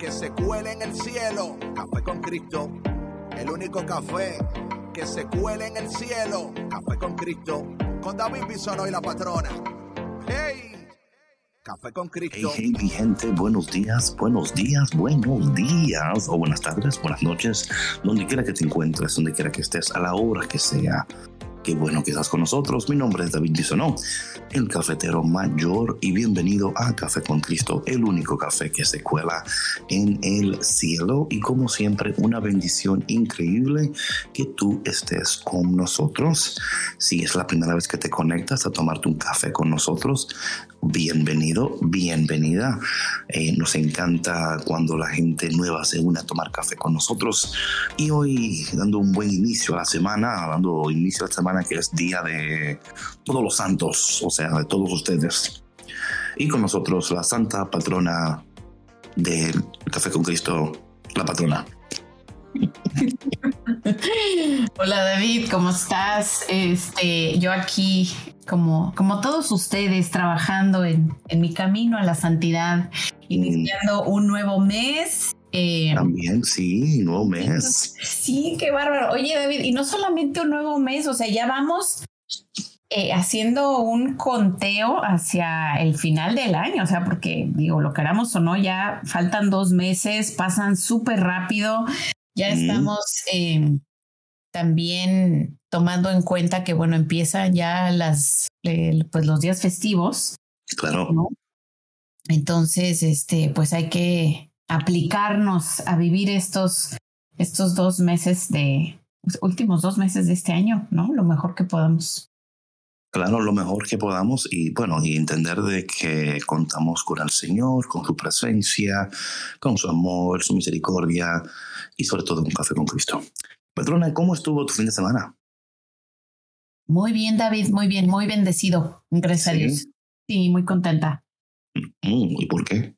que se cuele en el cielo. Café con Cristo. El único café que se cuele en el cielo. Café con Cristo. Con David Bisono y la patrona. ¡Hey! Café con Cristo. Hey, hey, mi gente, buenos días, buenos días, buenos días, o buenas tardes, buenas noches, donde quiera que te encuentres, donde quiera que estés, a la hora que sea. Qué bueno que estás con nosotros. Mi nombre es David Bisonó, el cafetero mayor, y bienvenido a Café con Cristo, el único café que se cuela en el cielo. Y como siempre, una bendición increíble que tú estés con nosotros. Si es la primera vez que te conectas a tomarte un café con nosotros, bienvenido, bienvenida. Eh, nos encanta cuando la gente nueva se une a tomar café con nosotros. Y hoy, dando un buen inicio a la semana, dando inicio a la semana que es Día de Todos los Santos, o sea, de todos ustedes. Y con nosotros la Santa Patrona del Café con Cristo, la patrona. Hola David, ¿cómo estás? Este, yo aquí, como, como todos ustedes, trabajando en, en mi camino a la santidad, iniciando un nuevo mes. Eh, También, sí, nuevo mes. Sí, qué bárbaro. Oye David, y no solamente un nuevo mes, o sea, ya vamos eh, haciendo un conteo hacia el final del año, o sea, porque digo, lo queramos o no, ya faltan dos meses, pasan súper rápido. Ya estamos eh, también tomando en cuenta que, bueno, empiezan ya las, eh, pues los días festivos. Claro. ¿no? Entonces, este, pues hay que aplicarnos a vivir estos, estos dos meses de, los últimos dos meses de este año, ¿no? Lo mejor que podamos. Claro, lo mejor que podamos y bueno, y entender de que contamos con el Señor, con su presencia, con su amor, su misericordia y sobre todo un café con Cristo. Patrona, ¿cómo estuvo tu fin de semana? Muy bien, David, muy bien, muy bendecido. Gracias a Dios. Sí, muy contenta. Mm, ¿Y por qué?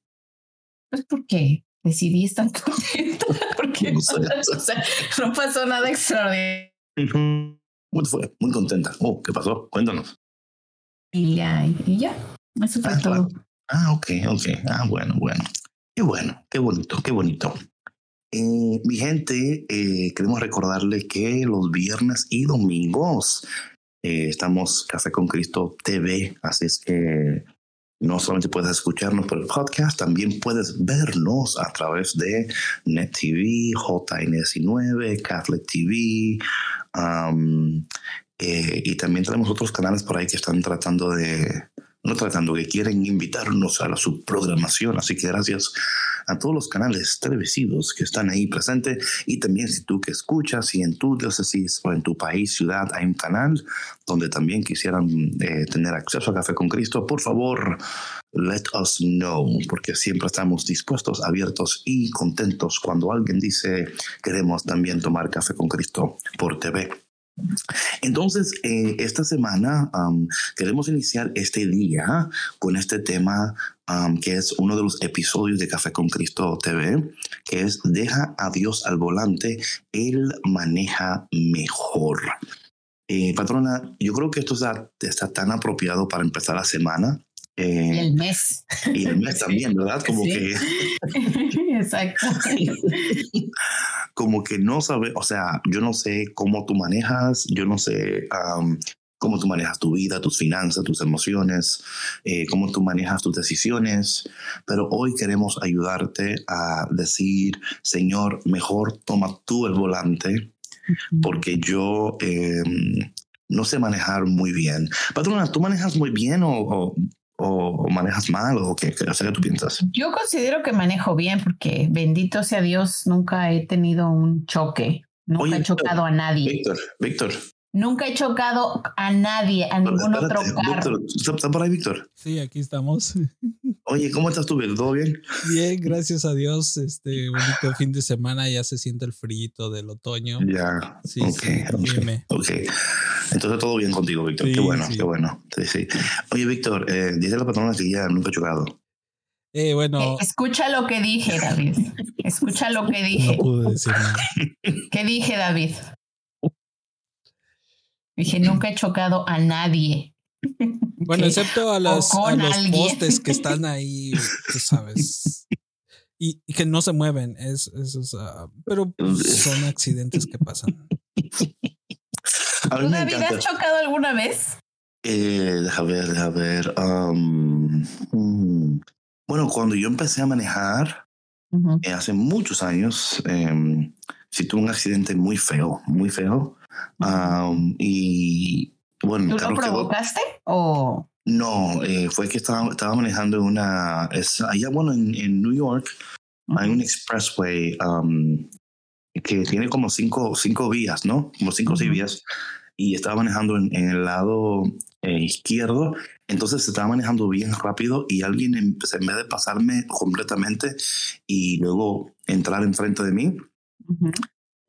Pues porque decidí estar contenta, porque No sé. o sea, no pasó nada extraordinario. ¿Cómo te fue? Muy contenta. Oh, ¿qué pasó? Cuéntanos. Y ya, y ya. Eso fue Ah, todo. Ah, ok, ok. Ah, bueno, bueno. Qué bueno, qué bonito, qué bonito. Eh, mi gente, eh, queremos recordarle que los viernes y domingos eh, estamos Café con Cristo TV, así es que no solamente puedes escucharnos por el podcast, también puedes vernos a través de Net TV, JN19, Catholic TV, um, eh, y también tenemos otros canales por ahí que están tratando de, no tratando, que quieren invitarnos a su programación. Así que gracias a todos los canales televisivos que están ahí presentes y también si tú que escuchas, si en tu diócesis o en tu país, ciudad hay un canal donde también quisieran eh, tener acceso a Café con Cristo, por favor, let us know, porque siempre estamos dispuestos, abiertos y contentos cuando alguien dice queremos también tomar Café con Cristo por TV. Entonces, eh, esta semana um, queremos iniciar este día con este tema um, que es uno de los episodios de Café con Cristo TV, que es Deja a Dios al volante, Él maneja mejor. Eh, patrona, yo creo que esto está, está tan apropiado para empezar la semana. eh, El mes. y el mes también, ¿verdad? Como Sí. que Exacto. como que no sabe, o sea, yo no sé cómo tú manejas, yo no sé am, cómo tú manejas tu vida, tus finanzas, tus emociones, eh, cómo tú manejas tus decisiones, pero hoy queremos ayudarte a decir, Señor, mejor toma tú el volante, porque yo em, no sé manejar muy bien. Patrona, ¿tú manejas muy bien o, o- o manejas mal o qué? Sea, ¿qué tú piensas? Yo considero que manejo bien porque bendito sea Dios, nunca he tenido un choque, nunca Oye, he chocado a nadie. Víctor, Víctor, Nunca he chocado a nadie, a ningún otro carro. ¿Estás por ahí, Víctor? Sí, aquí estamos. Oye, ¿cómo estás tú, Víctor? ¿Todo bien? Bien, gracias a Dios. Este bonito fin de semana, ya se siente el frío del otoño. Ya. Sí, okay, ok. Entonces todo bien contigo, Víctor. qué bueno, qué bueno. Sí, sí. Oye, Víctor, eh, dice la patrona que ya nunca he chocado. Eh, bueno. Eh, escucha lo que dije, David. Escucha lo que dije. No pude decir nada. ¿Qué dije, David? Dije, nunca he chocado a nadie. Bueno, excepto a, los postes que están ahí, tú sabes. Y, que no se mueven. Es, es, pero son accidentes que pasan. ¿Tú, David, has chocado alguna vez? Eh, deja ver, deja ver. Um, mm, bueno, cuando yo empecé a manejar, eh, hace muchos años, eh, sí tuve un accidente muy feo, muy feo. Y bueno, ¿Tú lo provocaste o...? No, eh, fue que estaba, estaba manejando una... Es, allá, bueno, en, en New York hay un expressway que tiene como cinco, cinco vías, ¿no? Como cinco o seis vías. Y estaba manejando en, en el lado eh, izquierdo, entonces se estaba manejando bien rápido y alguien en, en, vez de pasarme completamente y luego entrar enfrente de mí,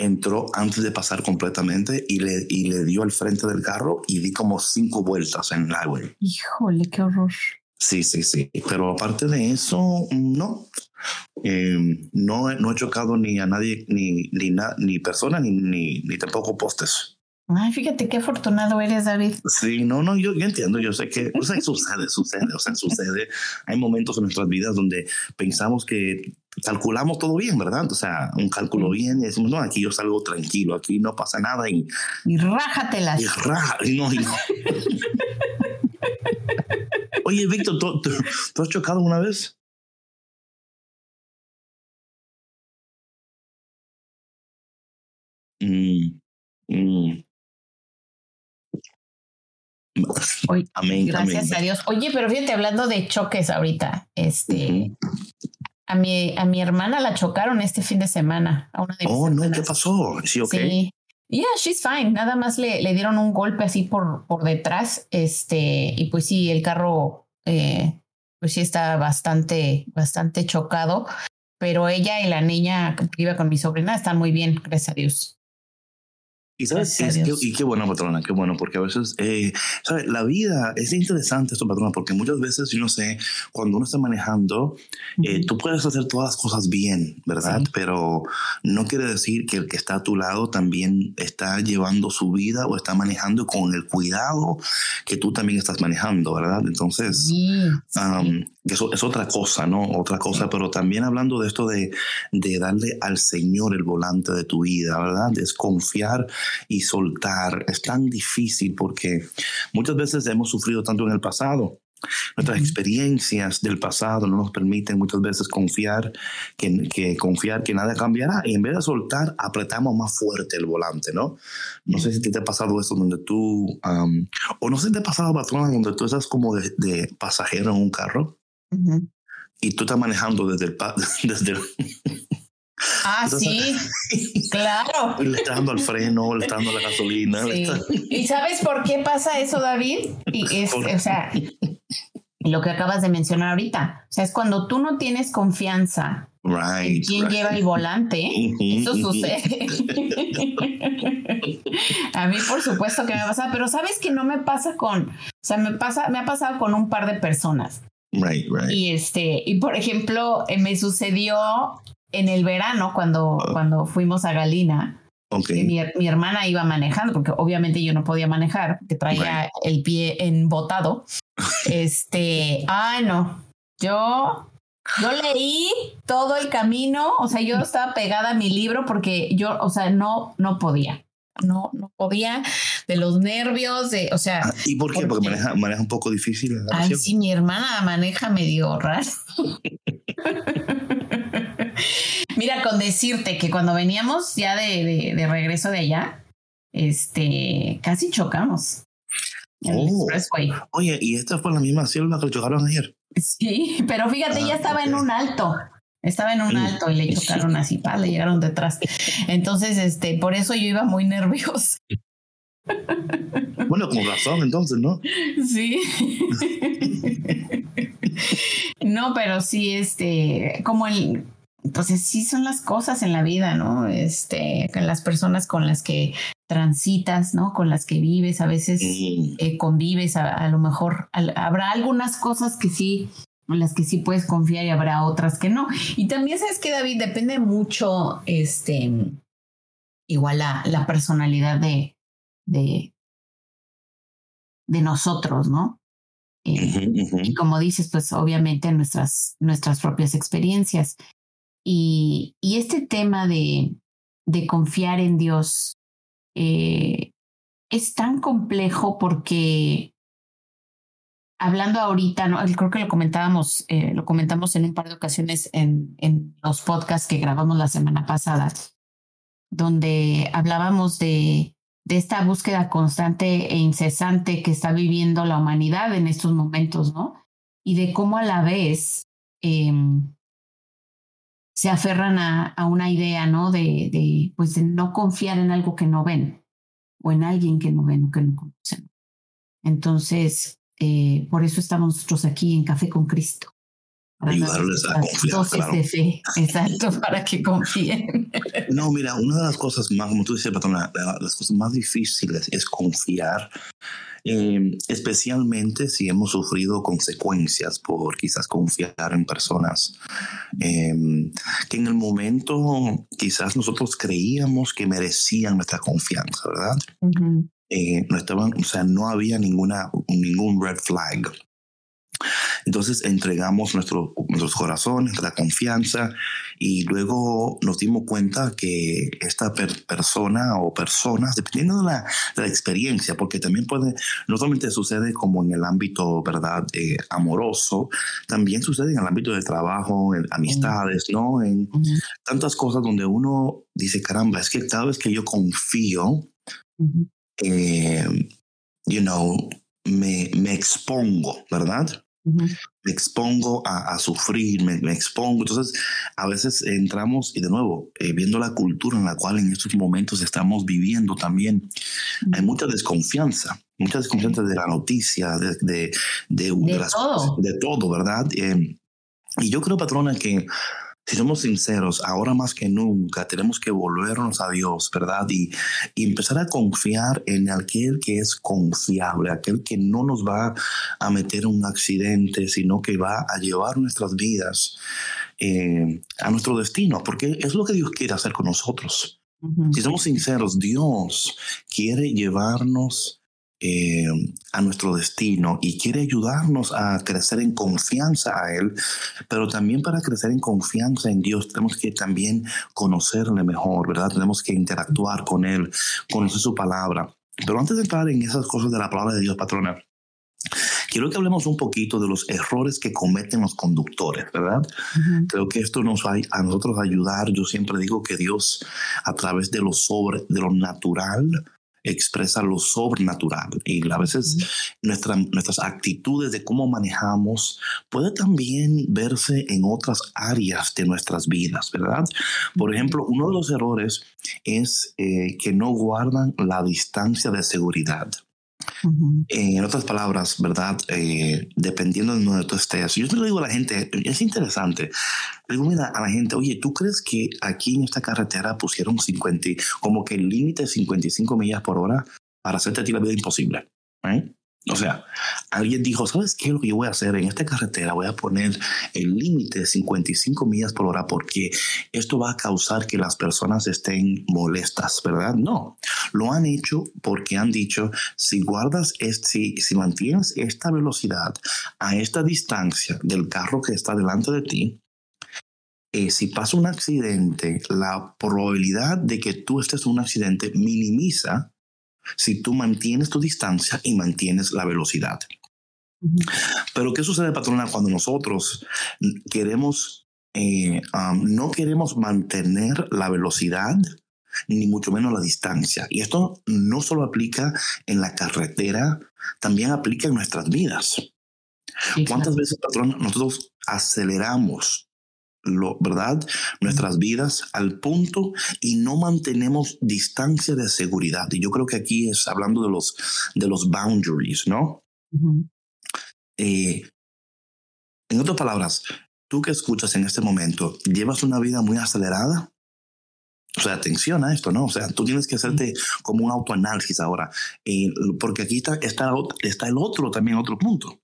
entró antes de pasar completamente y le, y le dio al frente del carro y di como cinco vueltas en el highway. Híjole, qué horror. Sí, sí, sí. Pero aparte de eso, no. Eh, no, no he chocado ni a nadie, ni, ni, ni persona, ni, ni, ni tampoco postes. Ay, fíjate qué afortunado eres, David. Sí, no, no, yo, yo entiendo, yo sé que, o sea, sucede, sucede, o sea, sucede. Hay momentos en nuestras vidas donde pensamos que calculamos todo bien, ¿verdad? O sea, un cálculo bien y decimos, no, aquí yo salgo tranquilo, aquí no pasa nada y... Y rájatelas. Y raja, y no, y no. Oye, Víctor, ¿tú, ¿tú, has chocado una vez? Mm, mm. amén, gracias a Dios. Oye, pero fíjate, hablando de choques ahorita, este, a mi, a mi hermana la chocaron este fin de semana. A una de oh, no, ¿qué pasó? Sí, ok. Sí. Yeah, she's fine. Nada más le, le dieron un golpe así por, por detrás. Este, y pues sí, el carro, eh, pues sí está bastante, bastante chocado. Pero ella y la niña que iba con mi sobrina están muy bien, gracias a Dios. Y sabes, y qué bueno, patrona, qué bueno, porque a veces, eh, ¿sabes? La vida es interesante esto, patrona, porque muchas veces, yo no sé, cuando uno está manejando, eh, tú puedes hacer todas las cosas bien, ¿verdad? Pero no quiere decir que el que está a tu lado también está llevando su vida o está manejando con el cuidado que tú también estás manejando, ¿verdad? Entonces, eso es otra cosa, ¿no? Otra cosa, pero también hablando de esto de, de darle al Señor el volante de tu vida, ¿verdad? Desconfiar y soltar. Es tan difícil porque muchas veces hemos sufrido tanto en el pasado. Nuestras experiencias del pasado no nos permiten muchas veces confiar que, que, confiar que nada cambiará y en vez de soltar apretamos más fuerte el volante, ¿no? No sé si te ha pasado eso donde tú, o no sé si te ha pasado, patrona, donde tú estás como de, pasajero en un carro y tú estás manejando desde el, desde el Ah, sí, claro. Le está dando al freno, le está dando la gasolina. ¿Y sabes por qué pasa eso, David? Y es, o sea, lo que acabas de mencionar ahorita. O sea, es cuando tú no tienes confianza Right, en quién lleva el volante, eso sucede. a mí, por supuesto que me pasa, pero sabes que no me pasa con, o sea, me pasa, me ha pasado con un par de personas. Right, right. Y este, y por ejemplo, eh, me sucedió en el verano, cuando, ah. cuando fuimos a Galina, mi, mi, hermana iba manejando, porque obviamente yo no podía manejar, que traía el pie embotado. este, ah, no, yo, yo leí todo el camino, o sea, yo estaba pegada a mi libro porque yo, o sea, no, no podía. No, no podía de los nervios, de, o sea. Ah, ¿Y por qué? Porque, maneja, maneja un poco difícil. Ay, sí, mi hermana maneja medio raro. Mira, con decirte que cuando veníamos ya de, de, regreso de allá, este, casi chocamos. Oh. Oye, ¿y esta fue la misma célula que chocaron ayer? Sí, pero fíjate, ya ah, estaba en un alto. Estaba en un alto y le chocaron así, pa, le llegaron detrás. Entonces, este, por eso yo iba muy nervioso. Bueno, con razón entonces, ¿no? Sí. no, pero sí, este, como el, pues sí son las cosas en la vida, ¿no? Este, las personas con las que transitas, ¿no? Con las que vives, a veces eh, convives, a, lo mejor habrá algunas cosas que sí, en las que sí puedes confiar y habrá otras que no. Y también sabes que David depende mucho, este, igual la, la personalidad de, de, de nosotros, ¿no? Eh, y como dices, pues obviamente nuestras, nuestras propias experiencias. Y, y este tema de, de confiar en Dios eh, es tan complejo porque hablando ahorita, ¿no? creo que lo comentábamos, eh, lo comentamos en un par de ocasiones en, en los podcasts que grabamos la semana pasada, donde hablábamos de, de esta búsqueda constante e incesante que está viviendo la humanidad en estos momentos, ¿no? Y de cómo a la vez em, se aferran a, a, una idea, ¿no? De, de, pues, de no confiar en algo que no ven o en alguien que no ven o que no conocen. Entonces, eh, por eso estamos nosotros aquí en Café con Cristo. ayudarles a confiar. de fe, exacto, para que confíen. No, mira, una de las cosas más, como tú dices, patrona, las cosas más difíciles es confiar eh, especialmente si hemos sufrido consecuencias por quizás confiar en personas eh, que en el momento quizás nosotros creíamos que merecían nuestra confianza, ¿verdad? Eh, no estaban, o sea, no había ninguna, ningún red flag. Entonces entregamos nuestro, nuestros corazones, la confianza y luego nos dimos cuenta que esta persona o personas, dependiendo de la, de la, experiencia, porque también puede, no solamente sucede como en el ámbito, ¿verdad?, eh, amoroso, también sucede en el ámbito de trabajo, en amistades, ¿no? En tantas cosas donde uno dice, caramba, es que cada vez que yo confío, eh, you know, me, me expongo, ¿verdad? Me expongo a, sufrir, me, expongo. Entonces, a veces entramos y de nuevo, eh, viendo la cultura en la cual en estos momentos estamos viviendo también, hay mucha desconfianza, mucha desconfianza de la noticia, de, de, de, todo. de todo, ¿verdad? Eh, y yo creo, patrona, que si somos sinceros, ahora más que nunca tenemos que volvernos a Dios, ¿verdad? Y, empezar a confiar en aquel que es confiable, aquel que no nos va a meter en un accidente, sino que va a llevar nuestras vidas eh, a nuestro destino, porque es lo que Dios quiere hacer con nosotros. Si somos sinceros, Dios quiere llevarnos eh, a nuestro destino y quiere ayudarnos a crecer en confianza a Él, pero también para crecer en confianza en Dios tenemos que también conocerle mejor, ¿verdad? Tenemos que interactuar con Él, conocer su palabra. Pero antes de entrar en esas cosas de la palabra de Dios, patrona, Quiero que hablemos un poquito de los errores que cometen los conductores, ¿verdad? Creo que esto nos va a nosotros ayudar. Yo siempre digo que Dios, a través de lo sobre, de lo natural, expresa lo sobrenatural y a veces nuestras actitudes de cómo manejamos puede también verse en otras áreas de nuestras vidas, ¿verdad? Por ejemplo, uno de los errores es eh, que no guardan la distancia de seguridad. En otras palabras, ¿verdad? Eh, dependiendo de donde tú estés. Yo te lo digo a la gente, es interesante. Le digo, mira, a la gente, oye, ¿tú crees que aquí en esta carretera pusieron 50, como que el límite de 55 millas por hora para hacerte a ti la vida imposible? ¿Eh? O sea, alguien dijo, ¿sabes qué? Lo que yo voy a hacer en esta carretera, voy a poner el límite de 55 millas por hora porque esto va a causar que las personas estén molestas, ¿verdad? No, lo han hecho porque han dicho, si guardas, este, si, mantienes esta velocidad a esta distancia del carro que está delante de ti, eh, si pasa un accidente, la probabilidad de que tú estés en un accidente minimiza si tú mantienes tu distancia y mantienes la velocidad. Pero ¿qué sucede, patrona, cuando nosotros queremos, eh, no queremos mantener la velocidad? ni mucho menos la distancia. Y esto no solo aplica en la carretera, también aplica en nuestras vidas. ¿Cuántas veces, patrón, nosotros aceleramos lo, ¿verdad? Nuestras vidas al punto y no mantenemos distancia de seguridad. Y yo creo que aquí es hablando de los, de los boundaries, ¿no? Eh, en otras palabras, tú que escuchas en este momento, ¿llevas una vida muy acelerada? O sea, atención a esto, ¿no? O sea, tú tienes que hacerte como un autoanálisis ahora, eh, porque aquí está, está, está el otro también, otro punto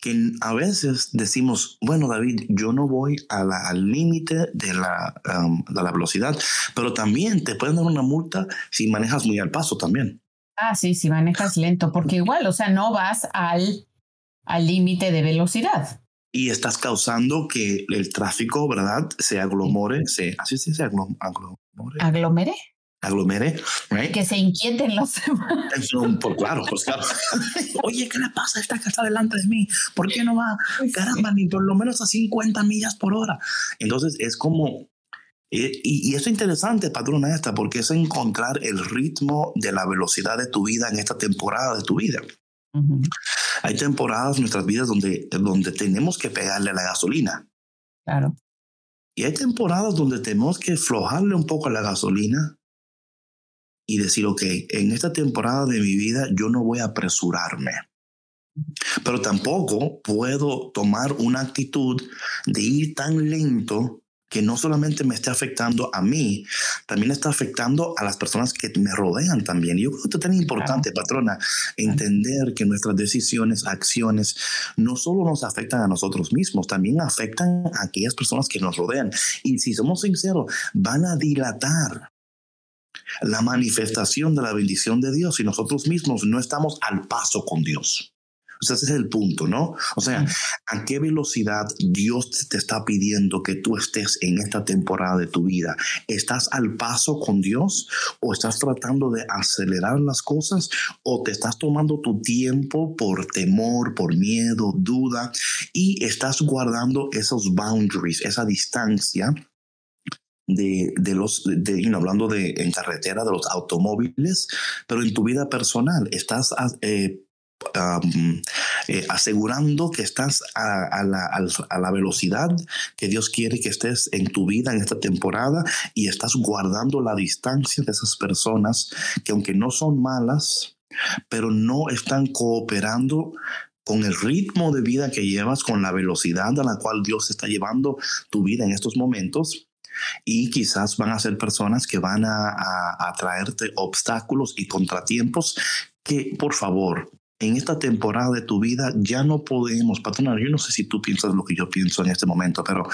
que a veces decimos, bueno, David, yo no voy al límite de, la, um, de la velocidad, pero también te pueden dar una multa si manejas muy al paso también. Ah, sí, si manejas lento, porque igual, o sea, no vas al al límite de velocidad. Y estás causando que el tráfico, ¿verdad? Se aglomore, se, así se aglomere. ¿Aglomere? aglomere, Que se inquieten los demás. por claro, pues claro. Oye, ¿qué le pasa a esta que está delante de mí? ¿Por qué no va? Caramba, ni por lo menos a 50 millas por hora. Entonces es como, y, y, es interesante, patrona esta, porque es encontrar el ritmo de la velocidad de tu vida en esta temporada de tu vida. Hay temporadas en nuestras vidas donde, donde tenemos que pegarle a la gasolina. Claro. Y hay temporadas donde tenemos que flojarle un poco a la gasolina y decir, ok, en esta temporada de mi vida yo no voy a apresurarme. Pero tampoco puedo tomar una actitud de ir tan lento que no solamente me esté afectando a mí, también está afectando a las personas que me rodean también. Yo creo que es tan importante, patrona, entender que nuestras decisiones, acciones, no solo nos afectan a nosotros mismos, también afectan a aquellas personas que nos rodean. Y si somos sinceros, van a dilatar la manifestación de la bendición de Dios si nosotros mismos no estamos al paso con Dios. O sea, ese es el punto, ¿no? O sea, ¿a qué velocidad Dios te está pidiendo que tú estés en esta temporada de tu vida? ¿Estás al paso con Dios o estás tratando de acelerar las cosas o te estás tomando tu tiempo por temor, por miedo, duda y estás guardando esos boundaries, esa distancia de, de, los, de, hablando de en carretera, de los automóviles, pero en tu vida personal, estás eh, eh, asegurando que estás a, la, a, la, velocidad que Dios quiere que estés en tu vida en esta temporada y estás guardando la distancia de esas personas que aunque no son malas, pero no están cooperando con el ritmo de vida que llevas, con la velocidad a la cual Dios está llevando tu vida en estos momentos. Y quizás van a ser personas que van a, a, traerte obstáculos y contratiempos que, por favor, en esta temporada de tu vida ya no podemos, patrona, yo no sé si tú piensas lo que yo pienso en este momento, pero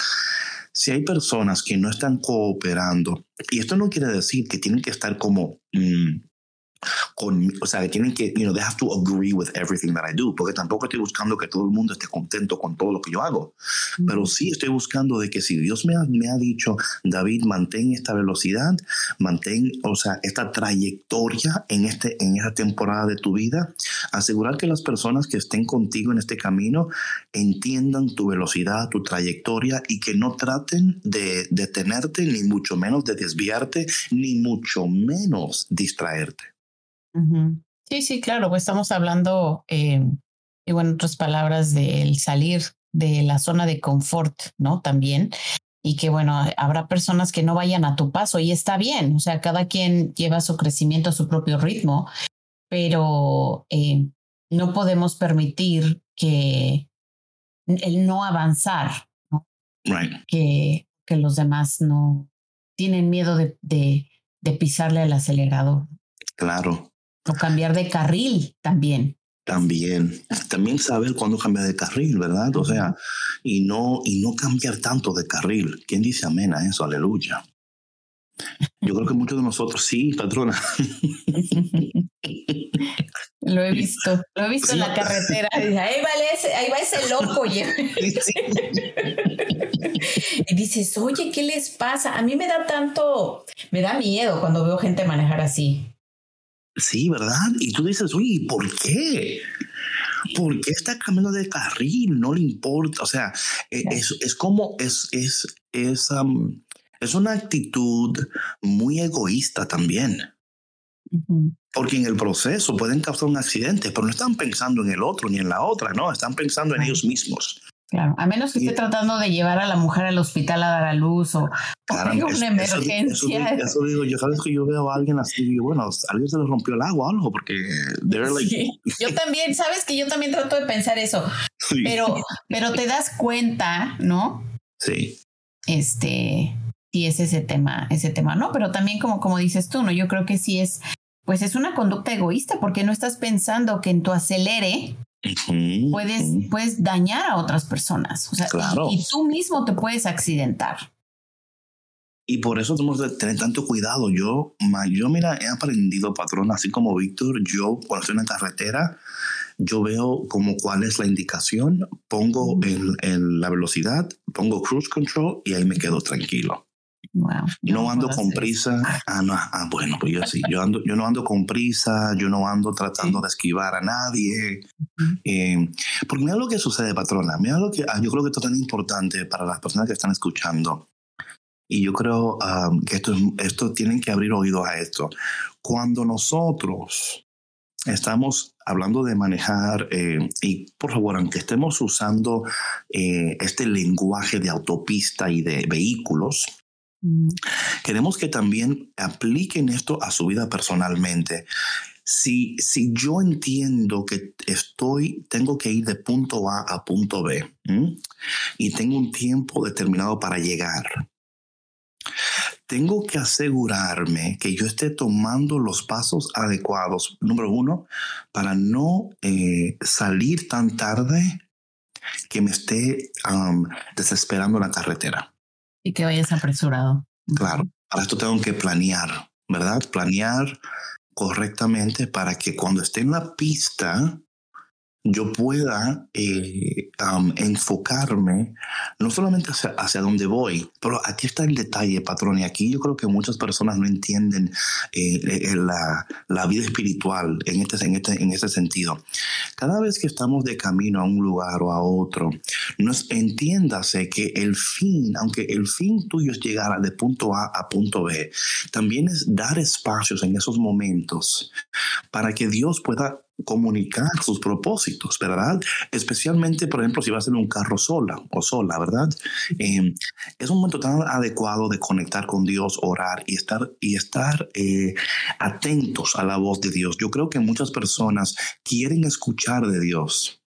si hay personas que no están cooperando, y esto no quiere decir que tienen que estar como... Mm, con, o sea, tienen que, you know, they have to agree with everything that I do, porque tampoco estoy buscando que todo el mundo esté contento con todo lo que yo hago, pero sí estoy buscando de que si Dios me ha, me ha dicho, David, mantén esta velocidad, mantén, o sea, esta trayectoria en, este, en esta temporada de tu vida, asegurar que las personas que estén contigo en este camino entiendan tu velocidad, tu trayectoria y que no traten de detenerte, ni mucho menos de desviarte, ni mucho menos distraerte. Sí, sí, claro, pues estamos hablando, eh, y bueno, en otras palabras, del salir de la zona de confort, ¿no? También. Y que bueno, habrá personas que no vayan a tu paso y está bien, o sea, cada quien lleva su crecimiento a su propio ritmo, pero eh, no podemos permitir que el no avanzar, ¿no? Que, que los demás no tienen miedo de, de, de pisarle al acelerador. Claro, o cambiar de carril también. También, también saber cuándo cambiar de carril, ¿verdad? O sea, y no, y no cambiar tanto de carril. ¿Quién dice amén a eso? Aleluya. Yo creo que muchos de nosotros sí, patrona. Lo he visto, lo he visto en la carretera. ahí, va ese, ahí va ese loco. y dices, oye, ¿qué les pasa? A mí me da tanto, me da miedo cuando veo gente manejar así. Sí, ¿verdad? Y tú dices, uy, ¿por qué? ¿Por qué está cambiando de carril? No le importa. O sea, e, es, es como, es, es, es, es una actitud muy egoísta también. Porque en el proceso pueden causar un accidente, pero no están pensando en el otro ni en la otra, no, están pensando en ellos mismos. Claro, a menos que esté tratando de llevar a la mujer al hospital a dar a luz o, tenga una emergencia. Eso, digo, yo sabes que yo veo a alguien así, digo, bueno, alguien se le rompió el agua o algo, porque Yo también, sabes que yo también trato de pensar eso, pero, pero te das cuenta, ¿no? Sí. Este, sí es ese tema, ese tema, ¿no? Pero también como, como dices tú, ¿no? Yo creo que sí es, pues es una conducta egoísta porque no estás pensando que en tu acelere puedes, puedes dañar a otras personas. O sea, y, tú mismo te puedes accidentar. Y por eso tenemos que tener tanto cuidado. Yo, yo mira, he aprendido, patrón, así como Víctor, yo cuando estoy en la carretera, yo veo como cuál es la indicación, pongo en, en, la velocidad, pongo cruise control y ahí me quedo tranquilo no, ando con prisa. Ah, no, ah, bueno, pues yo sí, yo ando, yo no ando con prisa, yo no ando tratando de esquivar a nadie. Eh, porque mira lo que sucede, patrona. Mira lo que ah, yo creo que esto es tan importante para las personas que están escuchando. Y yo creo que esto, esto tienen que abrir oídos a esto. Cuando nosotros estamos hablando de manejar, eh, y por favor, aunque estemos usando eh, este lenguaje de autopista y de vehículos. Queremos que también apliquen esto a su vida personalmente. Si, si yo entiendo que estoy, tengo que ir de punto A a punto B y tengo un tiempo determinado para llegar, tengo que asegurarme que yo esté tomando los pasos adecuados, número uno, para no eh, salir tan tarde que me esté desesperando la carretera. Y que vayas apresurado. Claro, para esto tengo que planear, ¿verdad? Planear correctamente para que cuando esté en la pista yo pueda eh, enfocarme no solamente hacia, hacia dónde voy, pero aquí está el detalle, patrón, y aquí yo creo que muchas personas no entienden eh, eh, la, la, vida espiritual en este, en, este, en este sentido. Cada vez que estamos de camino a un lugar o a otro, nos entiéndase que el fin, aunque el fin tuyo es llegar de punto A a punto B, también es dar espacios en esos momentos para que Dios pueda comunicar sus propósitos, ¿verdad? Especialmente, por ejemplo, si vas en un carro sola o sola, ¿verdad? Em, es un momento tan adecuado de conectar con Dios, orar y estar, y estar eh, atentos a la voz de Dios. Yo creo que muchas personas quieren escuchar de Dios,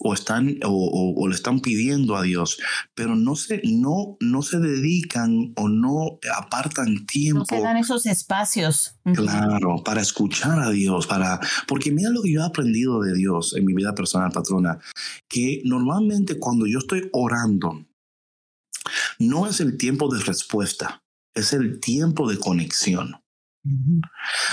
o están o, le están pidiendo a Dios, pero no se, no, no se dedican o no apartan tiempo. No se dan esos espacios. Claro, para escuchar a Dios, para, porque mira lo que yo he aprendido de Dios en mi vida personal, patrona, que normalmente cuando yo estoy orando, no es el tiempo de respuesta, es el tiempo de conexión.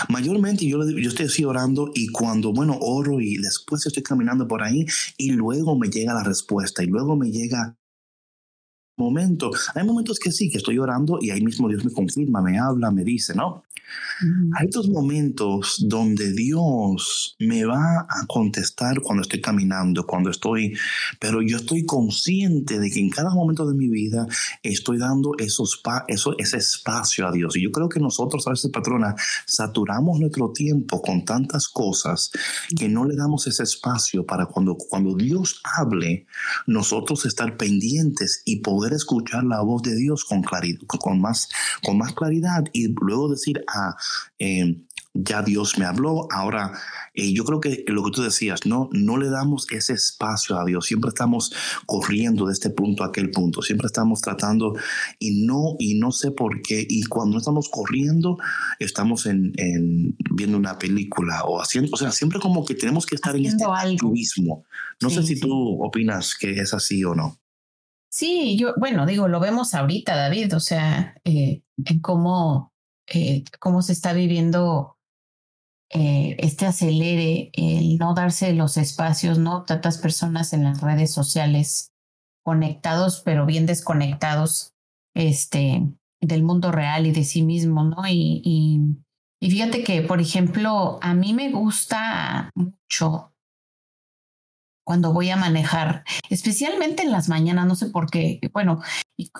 Mayormente yo, yo estoy así orando y cuando, bueno, oro y después estoy caminando por ahí y luego me llega la respuesta y luego me llega momento. Hay momentos que sí, que estoy orando y ahí mismo Dios me confirma, me habla, me dice, ¿no? Hay otros momentos donde Dios me va a contestar cuando estoy caminando, cuando estoy, pero yo estoy consciente de que en cada momento de mi vida estoy dando esos eso, ese espacio a Dios. Y yo creo que nosotros a veces, patrona, saturamos nuestro tiempo con tantas cosas que no le damos ese espacio para cuando, cuando Dios hable, nosotros estar pendientes y poder escuchar la voz de Dios con, claridad, con, más, con más claridad y luego decir, ah, eh, ya Dios me habló, ahora eh, yo creo que lo que tú decías, no, no le damos ese espacio a Dios, siempre estamos corriendo de este punto a aquel punto, siempre estamos tratando y no, y no sé por qué, y cuando estamos corriendo, estamos en, viendo una película o haciendo, o sea, siempre como que tenemos que estar en este mismo. No sé si tú opinas que es así o no. Sí, yo, bueno, digo, lo vemos ahorita, David, o sea, eh, en cómo, eh, cómo se está viviendo eh, este acelere, el no darse los espacios, ¿no? Tantas personas en las redes sociales conectados, pero bien desconectados, este, del mundo real y de sí mismo, ¿no? Y, y, y fíjate que, por ejemplo, a mí me gusta mucho cuando voy a manejar, especialmente en las mañanas, no sé por qué. Bueno,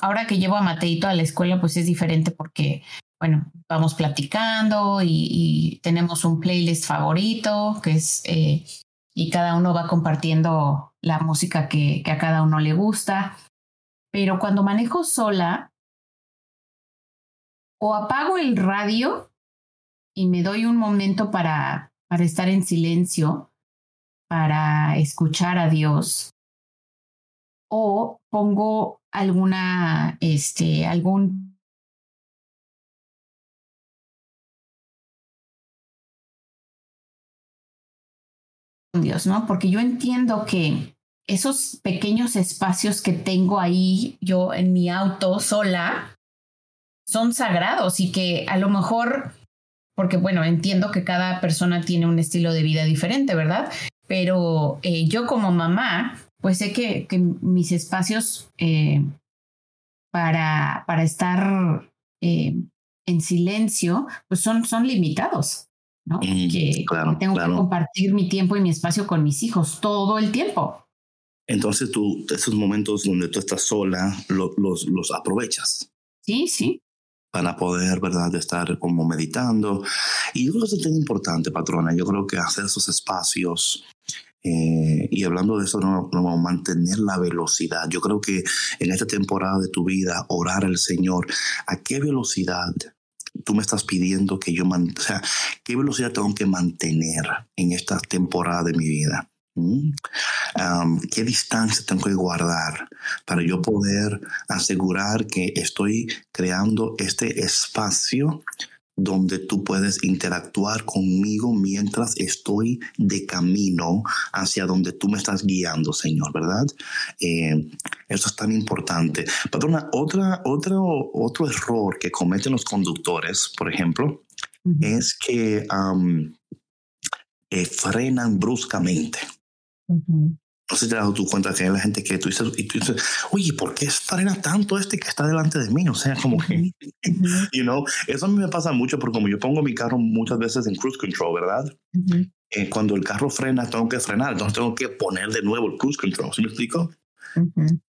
ahora que llevo a Mateito a la escuela, pues es diferente porque, bueno, vamos platicando y, tenemos un playlist favorito que es eh, y cada uno va compartiendo la música que, que a cada uno le gusta. Pero cuando manejo sola, o apago el radio y me doy un momento para, para estar en silencio, para escuchar a Dios, o pongo alguna, este, algún Dios, ¿no? Porque yo entiendo que esos pequeños espacios que tengo ahí yo en mi auto sola son sagrados y que a lo mejor, porque bueno, entiendo que cada persona tiene un estilo de vida diferente, ¿verdad? Pero eh, yo como mamá, pues sé que, que mis espacios eh, para, para estar eh, en silencio, pues son, son limitados. ¿no? Mm, que, tengo que compartir mi tiempo y mi espacio con mis hijos todo el tiempo. Entonces tú, esos momentos donde tú estás sola, los, los aprovechas. Sí, sí. Para poder, ¿verdad?, estar como meditando. Y yo creo que eso es importante, patrona. Yo creo que hacer esos espacios eh, y hablando de eso, no, no, mantener la velocidad. Yo creo que en esta temporada de tu vida, orar al Señor, ¿a qué velocidad tú me estás pidiendo que yo, o sea, qué velocidad tengo que mantener en esta temporada de mi vida? ¿Mm? ¿Qué distancia tengo que guardar para yo poder asegurar que estoy creando este espacio donde tú puedes interactuar conmigo mientras estoy de camino hacia donde tú me estás guiando, Señor, ¿verdad? Eh, eso es tan importante. Patrona, otra, otro, otro error que cometen los conductores, por ejemplo, es que eh, frenan bruscamente. No sé si te has dado tu cuenta que hay la gente que tú dices, y tú dices, oye, ¿por qué frena tanto este que está delante de mí? O sea, como que, you know, eso a mí me pasa mucho porque como yo pongo mi carro muchas veces en cruise control, ¿verdad? Eh, cuando el carro frena, tengo que frenar, entonces tengo que poner de nuevo el cruise control, ¿sí me explico?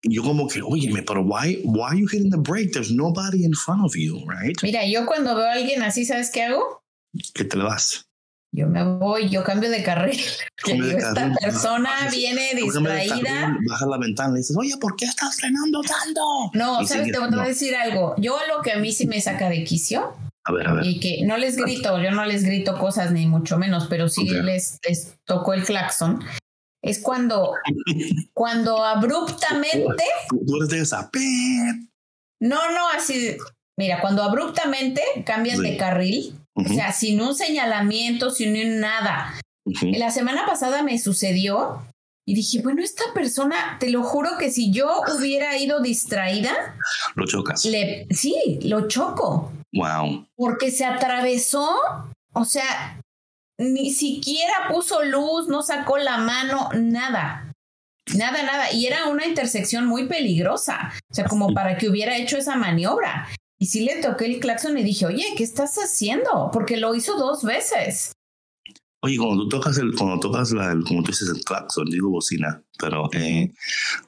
Y yo como que, oye, pero why, why are you hitting the brake? There's nobody in front of you, right? Mira, yo cuando veo a alguien así, ¿sabes qué hago? Que te le vas yo me voy, yo cambio de carril. esta persona viene distraída. baja la ventana y dices, oye, ¿por qué estás frenando tanto? No, sabes, te voy a decir algo. Yo lo que a mí sí me saca de quicio. A ver, a ver. Y que no les grito, yo no les grito cosas ni mucho menos, pero sí les, les tocó el claxon. Es cuando, cuando abruptamente. Tú eres de esa. No, no, así. Mira, cuando abruptamente cambian de carril, o sea, sin un señalamiento, sin nada. La semana pasada me sucedió y dije, bueno, esta persona, te lo juro que si yo hubiera ido distraída, lo chocas. sí, lo choco. Wow. Porque se atravesó, o sea, ni siquiera puso luz, no sacó la mano, nada. Nada, nada. Y era una intersección muy peligrosa. O sea, como para que hubiera hecho esa maniobra. Y sí le toqué el claxon y dije, oye, ¿qué estás haciendo? Porque lo hizo dos veces. Oye, cuando tú tocas el, cuando tocas la, el, como tú dices el claxon, digo bocina, pero eh,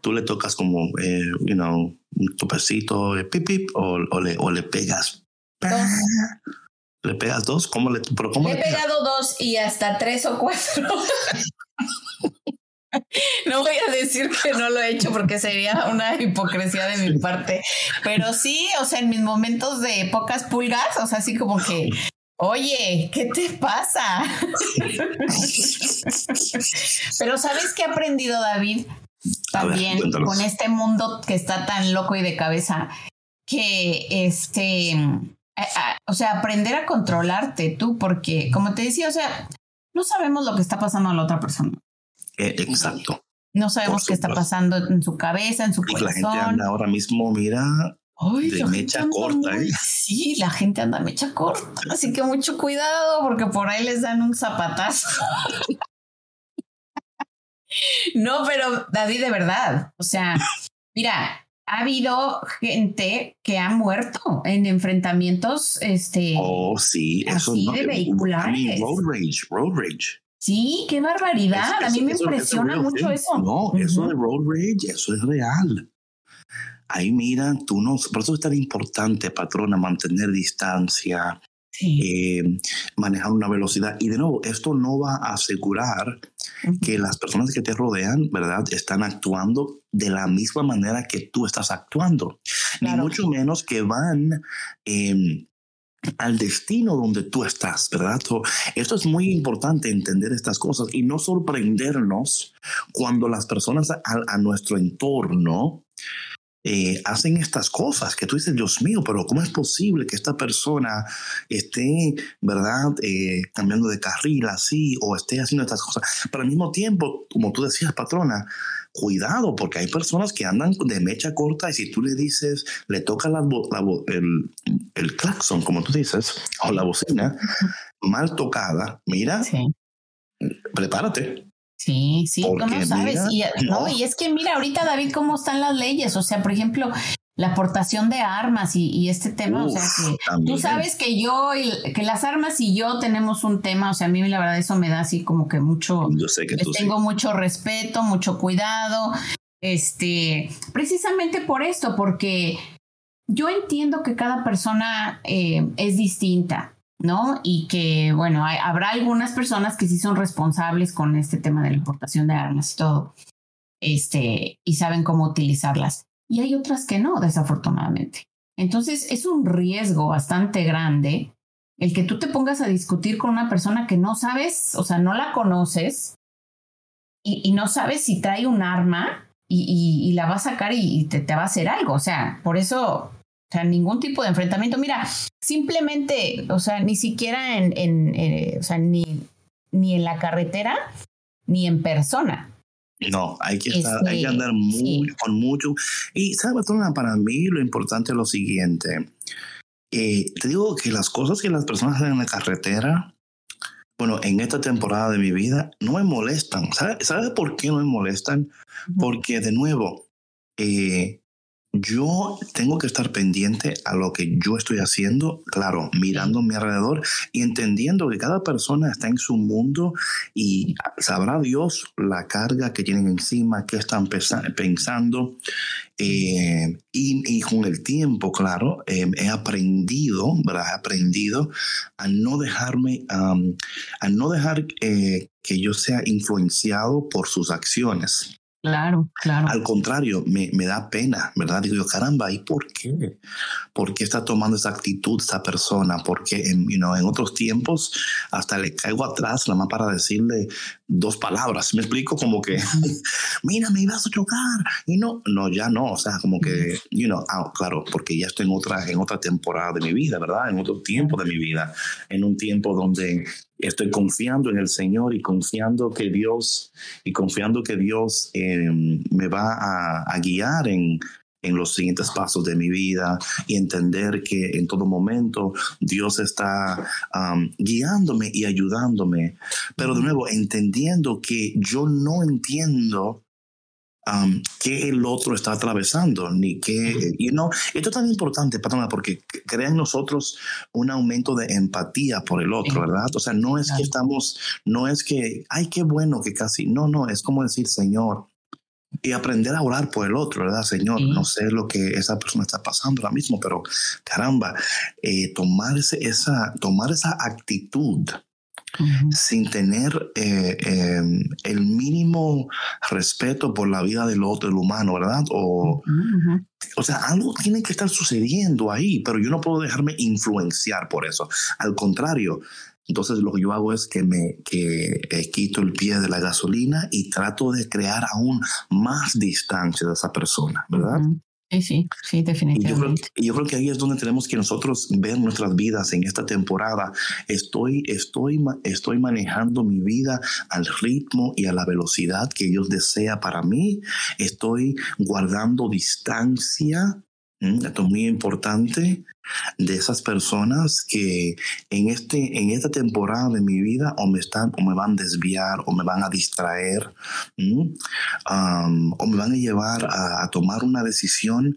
tú le tocas como, eh, you know, un topecito, eh, pip, pip, o, o, le, o le pegas. ¿Le pegas dos? ¿Cómo le, pero cómo le he pegado dos y hasta tres o cuatro. No voy a decir que no lo he hecho porque sería una hipocresía de mi parte, pero sí, o sea, en mis momentos de pocas pulgas, o sea, así como que, oye, ¿qué te pasa? pero ¿sabes qué he aprendido, David? También con este mundo que está tan loco y de cabeza, que este, o sea, aprender a controlarte tú, porque como te decía, o sea, no sabemos lo que está pasando a la otra persona. Eh, exacto. No sabemos qué está pasando en su cabeza, en su corazón. La gente anda ahora mismo, mira, de mecha corta. ¿eh? Sí, la gente anda mecha corta. Así que mucho cuidado porque por ahí les dan un zapatazo. no, pero David, de verdad. O sea, mira, ha habido gente que ha muerto en enfrentamientos, este, oh sí, eso así de vehiculares. road rage, road rage. Sí, qué barbaridad. a mí me impresiona mucho eso. No, eso de road rage, eso es real. Ahí mira, tú no, por eso es tan importante, patrona, mantener distancia, eh, manejar una velocidad. Y de nuevo, esto no va a asegurar que las personas que te rodean, ¿verdad?, están actuando de la misma manera que tú estás actuando. Ni mucho menos que van... Em, al destino donde tú estás, ¿verdad? esto es muy importante entender estas cosas y no sorprendernos cuando las personas a nuestro entorno eh, hacen estas cosas que tú dices, Dios mío, pero ¿cómo es posible que esta persona esté, verdad, eh, cambiando de carril así o esté haciendo estas cosas? Pero al mismo tiempo, como tú decías, patrona, cuidado, porque hay personas que andan de mecha corta y si tú le dices, le toca la, el, el claxon, como tú dices, o la bocina, mal tocada, mira, prepárate. Sí, sí, ¿cómo sabes? y, no. y es que mira, ahorita David, cómo están las leyes. O sea, por ejemplo, la aportación de armas y, este tema, o sea, que tú sabes que yo, y, que las armas y yo tenemos un tema, o sea, a mí la verdad eso me da así como que mucho, yo sé que tengo mucho respeto, mucho cuidado, este, precisamente por esto, porque yo entiendo que cada persona eh, es distinta. ¿no? Y que, bueno, habrá algunas personas que sí son responsables con este tema de la importación de armas y todo, este, y saben cómo utilizarlas. Y hay otras que no, desafortunadamente. Entonces, es un riesgo bastante grande el que tú te pongas a discutir con una persona que no sabes, o sea, no la conoces y, no sabes si trae un arma y, la va a sacar y, te, va a hacer algo. O sea, por eso o sea, ningún tipo de enfrentamiento. Mira, simplemente, o sea, ni siquiera en, en eh, o sea, ni, ni en la carretera, ni en persona. No, hay que, estar, hay que andar muy, con mucho. Y, ¿sabes, Para mí lo importante es lo siguiente. Eh, te digo que las cosas que las personas hacen en la carretera, bueno, en esta temporada de mi vida, no me molestan. ¿Sabes sabe por qué no me molestan? Porque, de nuevo, eh, yo tengo que estar pendiente a lo que yo estoy haciendo, claro, mirando a mi alrededor y entendiendo que cada persona está en su mundo y sabrá Dios la carga que tienen encima, qué están pensando. Eh, y, con el tiempo, claro, eh, he aprendido, ¿verdad? He aprendido a no dejarme, a no dejar eh, que yo sea influenciado por sus acciones. Claro, claro. Al contrario, me, me, da pena, ¿verdad? Digo yo, caramba, ¿y por qué? ¿Por qué está tomando esa actitud esa persona? Porque en, you know, en otros tiempos hasta le caigo atrás, nada más para decirle dos palabras. Me explico como que, mira, me ibas a chocar. Y no, no, ya no. O sea, como que, you know, ah, claro, porque ya estoy en otra, en otra temporada de mi vida, ¿verdad? En otro tiempo de mi vida. En un tiempo donde estoy confiando en el Señor y confiando que Dios y confiando que Dios em, me va a, guiar en, en los siguientes pasos de mi vida y entender que en todo momento Dios está guiándome y ayudándome. Pero de nuevo, entendiendo que yo no entiendo um, qué el otro está atravesando, ni qué, y no, esto es tan importante, patrona, porque crea en nosotros un aumento de empatía por el otro, ¿verdad? O sea, no es que estamos, no es que, ay, qué bueno que casi, no, no, es como decir, Señor, y aprender a orar por el otro, ¿verdad? Señor, no sé lo que esa persona está pasando ahora mismo, pero caramba, eh, tomar, esa, tomar esa actitud sin tener eh, em, el mínimo respeto por la vida del otro, del humano, ¿verdad? O, o sea, algo tiene que estar sucediendo ahí, pero yo no puedo dejarme influenciar por eso. Al contrario, entonces lo que yo hago es que me que, eh, quito el pie de la gasolina y trato de crear aún más distancia de esa persona, ¿verdad? Sí, sí, sí, definitivamente. Y yo, creo, que ahí es donde tenemos que nosotros ver nuestras vidas en esta temporada. Estoy, estoy, estoy manejando mi vida al ritmo y a la velocidad que Dios desea para mí. Estoy guardando distancia esto es muy importante de esas personas que en, este, en esta temporada de mi vida o me, están, o me van a desviar o me van a distraer o me van a llevar a, tomar una decisión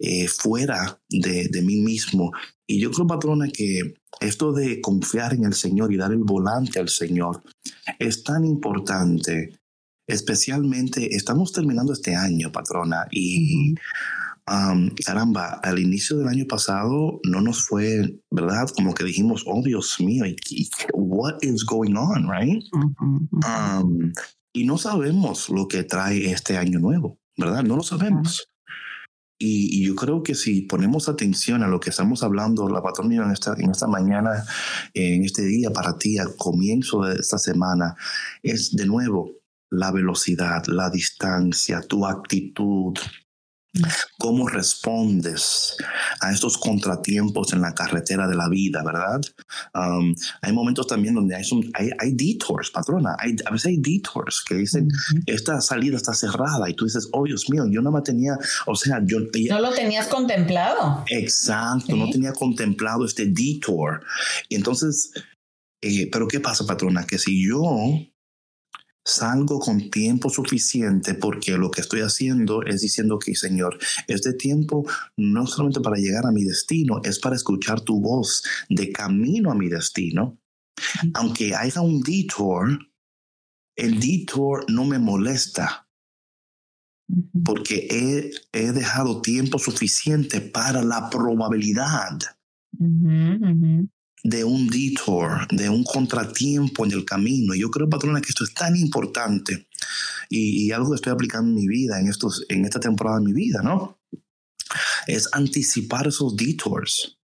eh, fuera de, de, mí mismo. Y yo creo, patrona, que esto de confiar en el Señor y dar el volante al Señor es tan importante. Especialmente, estamos terminando este año, patrona, y caramba, al inicio del año pasado no nos fue, ¿verdad? Como que dijimos, oh Dios mío, what is going on, right? y no sabemos lo que trae este año nuevo, ¿verdad? No lo sabemos. Y, yo creo que si ponemos atención a lo que estamos hablando, la patrona en esta, en esta mañana, en este día para ti, al comienzo de esta semana, es de nuevo la velocidad, la distancia, tu actitud, cómo respondes a estos contratiempos en la carretera de la vida, ¿verdad? Um, hay momentos también donde hay, hay, detours, patrona. Hay, a veces hay detours que dicen, esta salida está cerrada y tú dices, oh Dios mío, yo me tenía, o sea, yo... No lo tenías contemplado. Exacto, no tenía contemplado este detour. Y entonces, eh, pero ¿qué pasa, patrona? Que si yo salgo con tiempo suficiente porque lo que estoy haciendo es diciendo que, Señor, este tiempo no solamente para llegar a mi destino, es para escuchar tu voz de camino a mi destino. Aunque haya un detour, el detour no me molesta. Porque he, he dejado tiempo suficiente para la probabilidad de un detour, de un contratiempo en el camino. Yo creo, patrona, que esto es tan importante y, algo que estoy aplicando en mi vida, en, estos, en esta temporada de mi vida, ¿no? Es anticipar esos detours.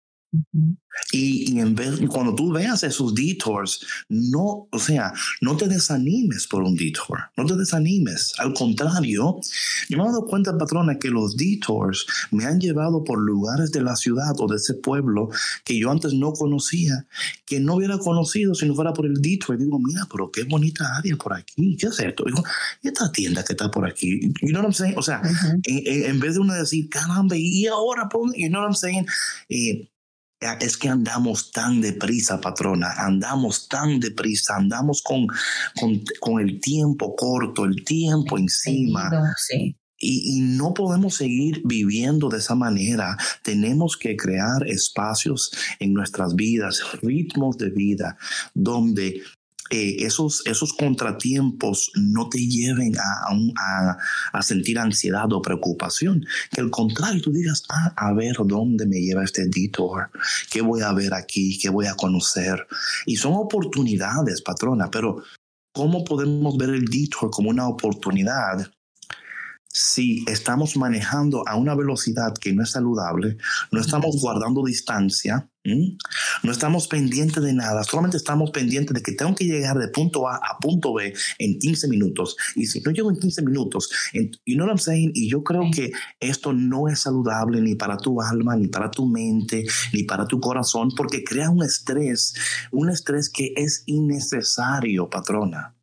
Y, en vez, cuando tú veas esos detours, no, o sea, no te desanimes por un detour, no te desanimes. Al contrario, yo me he dado cuenta, patrona, que los detours me han llevado por lugares de la ciudad o de ese pueblo que yo antes no conocía, que no hubiera conocido si no fuera por el detour. Y digo, mira, pero qué bonita área por aquí, ¿qué es esto? Digo, esta tienda que está por aquí? You know what I'm saying? O sea, en, vez de uno decir, caramba, y ahora, you know what I'm saying? Eh, es que andamos tan deprisa, patrona, andamos tan deprisa, andamos con, con, el tiempo corto, el tiempo encima. Y, y, no podemos seguir viviendo de esa manera. Tenemos que crear espacios en nuestras vidas, ritmos de vida, donde eh, esos, esos contratiempos no te lleven a, a, sentir ansiedad o preocupación. Que al contrario, tú digas, ah, a ver dónde me lleva este detour, qué voy a ver aquí, qué voy a conocer. Y son oportunidades, patrona, pero ¿cómo podemos ver el detour como una oportunidad si estamos manejando a una velocidad que no es saludable, no estamos guardando distancia, no estamos pendientes de nada, solamente estamos pendientes de que tengo que llegar de punto A a punto B en 15 minutos. Y si no llego en 15 minutos, you know what I'm saying? Y yo creo que esto no es saludable ni para tu alma, ni para tu mente, ni para tu corazón, porque crea un estrés, un estrés que es innecesario, patrona.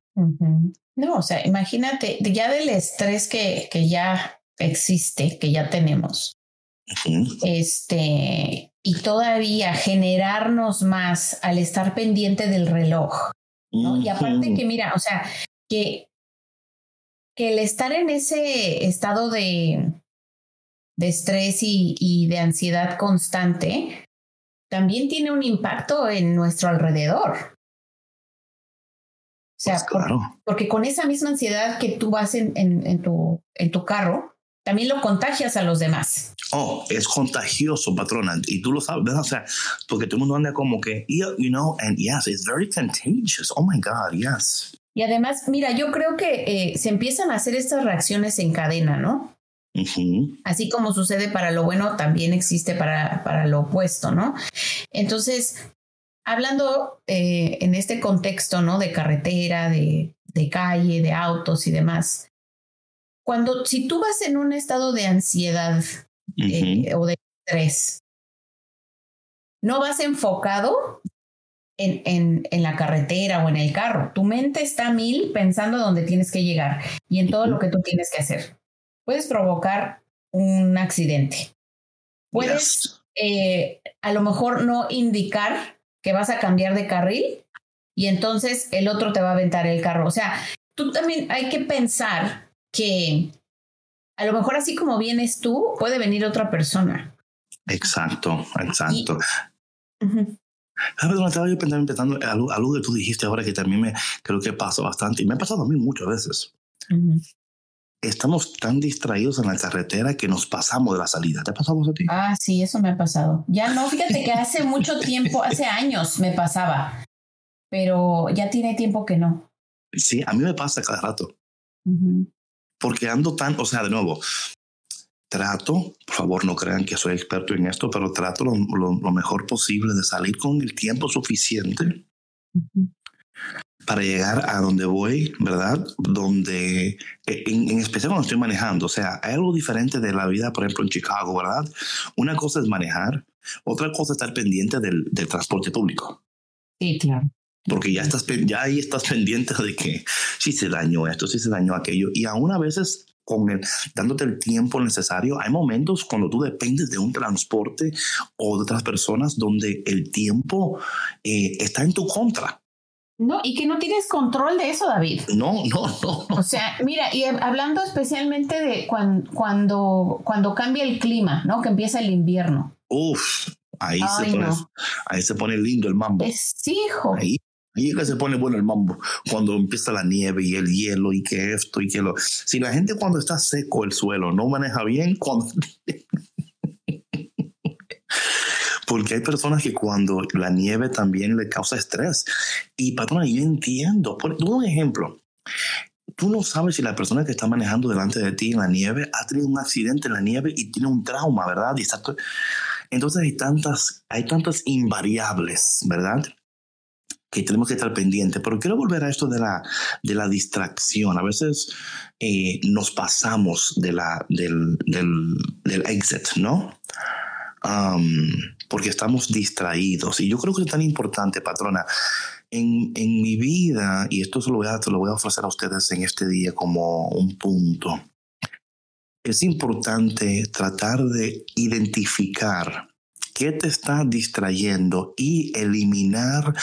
No, o sea, imagínate, ya del estrés que, que ya existe, que ya tenemos, este, y todavía generarnos más al estar pendiente del reloj, ¿no? Y aparte que, mira, o sea, que, que el estar en ese estado de, de estrés y, y de ansiedad constante también tiene un impacto en nuestro alrededor. Sea, pues porque con esa misma ansiedad que tú vas en, en, tu, en tu carro, también lo contagias a los demás. Oh, es contagioso, patrona. Y tú lo sabes, ¿verdad? O sea, porque todo el mundo anda como que, you know, and yes, it's very contagious. Oh my God, yes. Y además, mira, yo creo que eh, se empiezan a hacer estas reacciones en cadena, ¿no? Así como sucede para lo bueno, también existe para, para lo opuesto, ¿no? Entonces, hablando eh, en este contexto, ¿no? De carretera, de, de calle, de autos y demás. Cuando, si tú vas en un estado de ansiedad eh, o de estrés, no vas enfocado en, en, en, la carretera o en el carro. Tu mente está a mil pensando dónde tienes que llegar y en todo lo que tú tienes que hacer. Puedes provocar un accidente. Puedes eh, a lo mejor no indicar que vas a cambiar de carril y entonces el otro te va a aventar el carro. O sea, tú también hay que pensar que a lo mejor así como vienes tú, puede venir otra persona. Exacto, exacto. Estaba yo pensando algo, algo, que tú dijiste ahora que también me creo que pasa bastante y me ha pasado a mí muchas veces. Estamos tan distraídos en la carretera que nos pasamos de la salida. ¿Te ha pasado a ti? Ah, sí, eso me ha pasado. Ya no, fíjate que hace mucho tiempo, hace años me pasaba, pero ya tiene tiempo que no. Sí, a mí me pasa cada rato. Porque ando tan, o sea, de nuevo, trato, por favor no crean que soy experto en esto, pero trato lo, mejor posible de salir con el tiempo suficiente para llegar a donde voy, ¿verdad? Donde, e, en, especial cuando estoy manejando, o sea, hay algo diferente de la vida, por ejemplo, en Chicago, ¿verdad? Una cosa es manejar, otra cosa es estar pendiente del, del transporte público. Sí, claro. Porque ya, estás, ya ahí estás pendiente de que si se dañó esto, si se dañó aquello, y aún a veces con el, dándote el tiempo necesario. Hay momentos cuando tú dependes de un transporte o de otras personas donde el tiempo eh, está en tu contra. No, y que no tienes control de eso, David. No, no, no. O sea, mira, y hablando especialmente de cuando, cuando, cuando cambia el clima, ¿no? Que empieza el invierno. Uf, ahí, se, pone, ahí se pone lindo el mambo. Es hijo. Ahí, ahí es que se pone bueno el mambo. Cuando empieza la nieve y el hielo y que esto y que lo. Si la gente cuando está seco el suelo no maneja bien, cuando. porque hay personas que cuando la nieve también le causa estrés. Y patrona, yo entiendo. Por un ejemplo, tú no sabes si la persona que está manejando delante de ti en la nieve ha tenido un accidente en la nieve y tiene un trauma, ¿verdad? Y Entonces hay tantas, hay tantas invariables, ¿verdad? que tenemos que estar pendientes. Pero quiero volver a esto de la, de la distracción. A veces eh, nos pasamos de la, del, del, del exit, ¿no? Porque estamos distraídos. Y yo creo que es tan importante, patrona. En, en mi vida, y esto se lo, voy a, lo voy a ofrecer a ustedes en este día como un punto, es importante tratar de identificar qué te está distrayendo y eliminar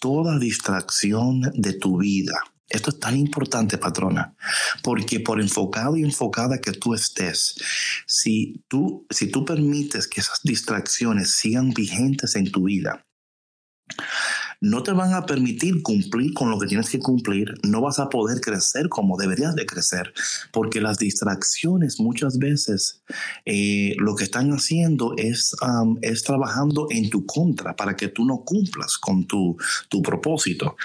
toda distracción de tu vida. Esto es tan importante, patrona, porque por enfocado y enfocada que tú estés, si tú, si tú permites que esas distracciones sigan vigentes en tu vida, no te van a permitir cumplir con lo que tienes que cumplir, no vas a poder crecer como deberías de crecer, porque las distracciones muchas veces eh, lo que están haciendo es, es trabajando en tu contra para que tú no cumplas con tu, tu propósito